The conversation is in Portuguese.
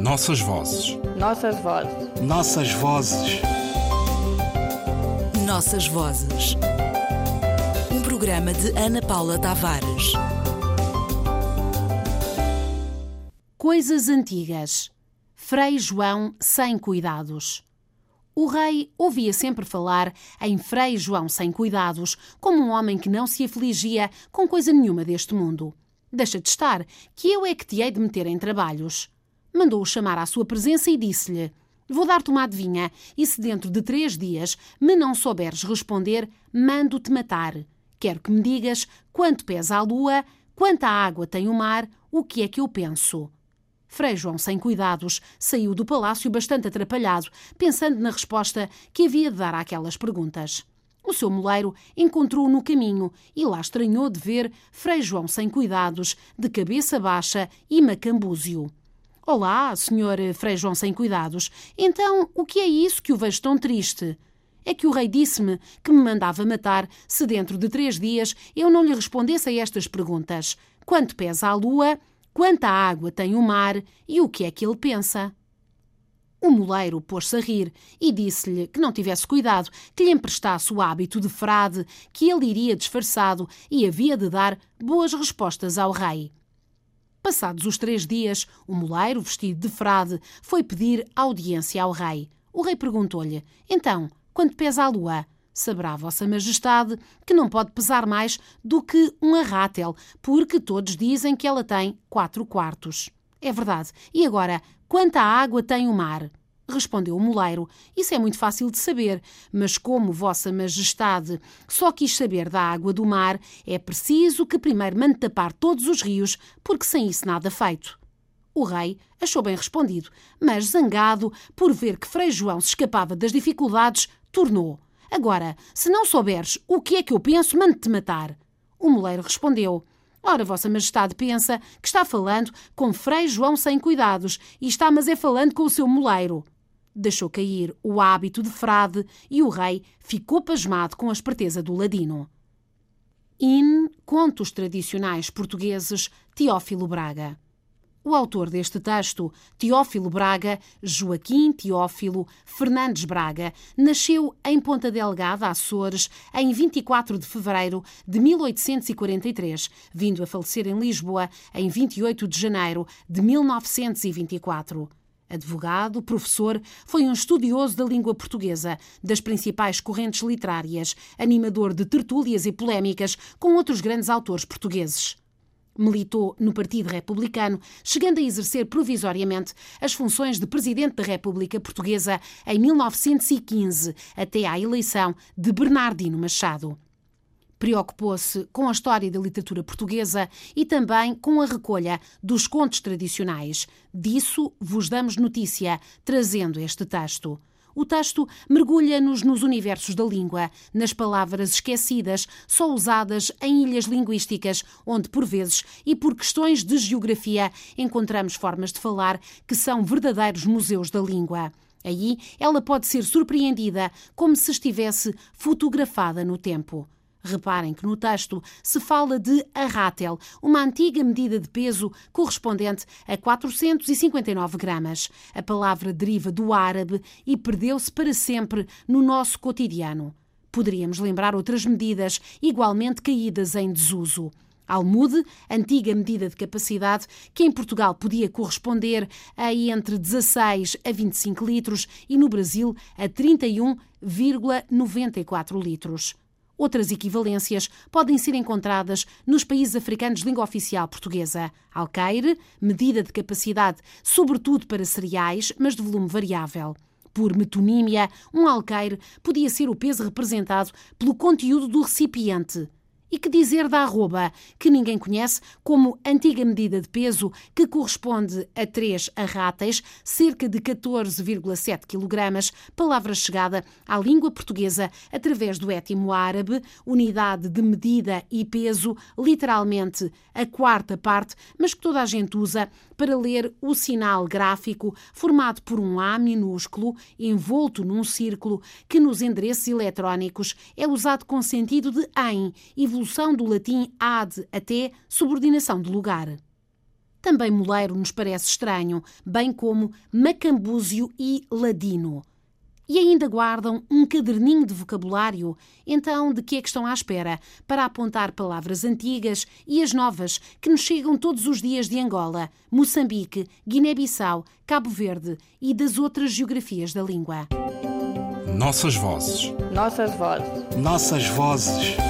Nossas vozes. Nossas vozes. Nossas vozes. Nossas vozes. Um programa de Ana Paula Tavares. Coisas antigas. Frei João sem cuidados. O rei ouvia sempre falar em Frei João sem cuidados, como um homem que não se afligia com coisa nenhuma deste mundo. Deixa de estar, que eu é que te hei de meter em trabalhos. Mandou-o chamar à sua presença e disse-lhe: Vou dar-te uma adivinha, e se dentro de três dias me não souberes responder, mando-te matar. Quero que me digas quanto pesa a lua, quanta água tem o mar, o que é que eu penso. Frei João, sem cuidados, saiu do palácio bastante atrapalhado, pensando na resposta que havia de dar àquelas perguntas. O seu moleiro encontrou-o no caminho e lá estranhou de ver Frei João sem cuidados, de cabeça baixa e macambúzio. Olá, senhor Frei João sem cuidados. Então, o que é isso que o vejo tão triste? É que o rei disse-me que me mandava matar se dentro de três dias eu não lhe respondesse a estas perguntas. Quanto pesa a lua? Quanta água tem o mar? E o que é que ele pensa? O moleiro pôs-se a rir e disse-lhe que não tivesse cuidado, que lhe emprestasse o hábito de frade, que ele iria disfarçado e havia de dar boas respostas ao rei. Passados os três dias, o moleiro, vestido de frade, foi pedir audiência ao rei. O rei perguntou-lhe: Então, quanto pesa a lua? Saberá Vossa Majestade que não pode pesar mais do que um arrátel, porque todos dizem que ela tem quatro quartos. É verdade. E agora, quanta água tem o mar? Respondeu o moleiro. Isso é muito fácil de saber, mas como Vossa Majestade só quis saber da água do mar, é preciso que primeiro mande tapar todos os rios, porque sem isso nada feito. O rei achou bem respondido, mas zangado por ver que Frei João se escapava das dificuldades, tornou. Agora, se não souberes o que é que eu penso, mande-te matar. O moleiro respondeu. Ora, Vossa Majestade pensa que está falando com Frei João sem cuidados e está, mas é falando com o seu moleiro. Deixou cair o hábito de frade e o rei ficou pasmado com a esperteza do ladino. In Contos Tradicionais Portugueses, Teófilo Braga. O autor deste texto, Teófilo Braga, Joaquim Teófilo Fernandes Braga, nasceu em Ponta Delgada, Açores, em 24 de fevereiro de 1843, vindo a falecer em Lisboa em 28 de janeiro de 1924. Advogado, professor, foi um estudioso da língua portuguesa, das principais correntes literárias, animador de tertúlias e polémicas com outros grandes autores portugueses. Militou no Partido Republicano, chegando a exercer provisoriamente as funções de Presidente da República Portuguesa em 1915, até à eleição de Bernardino Machado. Preocupou-se com a história da literatura portuguesa e também com a recolha dos contos tradicionais. Disso vos damos notícia, trazendo este texto. O texto mergulha-nos nos universos da língua, nas palavras esquecidas, só usadas em ilhas linguísticas, onde, por vezes, e por questões de geografia, encontramos formas de falar que são verdadeiros museus da língua. Aí ela pode ser surpreendida como se estivesse fotografada no tempo. Reparem que no texto se fala de arrátel, uma antiga medida de peso correspondente a 459 gramas. A palavra deriva do árabe e perdeu-se para sempre no nosso cotidiano. Poderíamos lembrar outras medidas igualmente caídas em desuso. Almude, antiga medida de capacidade, que em Portugal podia corresponder a entre 16 a 25 litros e no Brasil a 31,94 litros. Outras equivalências podem ser encontradas nos países africanos de língua oficial portuguesa. Alqueire, medida de capacidade, sobretudo para cereais, mas de volume variável. Por metonímia, um alqueire podia ser o peso representado pelo conteúdo do recipiente. E que dizer da arroba, que ninguém conhece como antiga medida de peso que corresponde a 3 arráteis, cerca de 14,7 kg, palavra chegada à língua portuguesa através do étimo árabe, unidade de medida e peso, literalmente a quarta parte, mas que toda a gente usa para ler o sinal gráfico formado por um A minúsculo envolto num círculo que nos endereços eletrónicos é usado com sentido de em, evolução do latim ad até subordinação de lugar. Também moleiro nos parece estranho, bem como macambúzio e ladino. E ainda guardam um caderninho de vocabulário? Então, de que é que estão à espera? Para apontar palavras antigas e as novas que nos chegam todos os dias de Angola, Moçambique, Guiné-Bissau, Cabo Verde e das outras geografias da língua. Nossas vozes. Nossas vozes. Nossas vozes.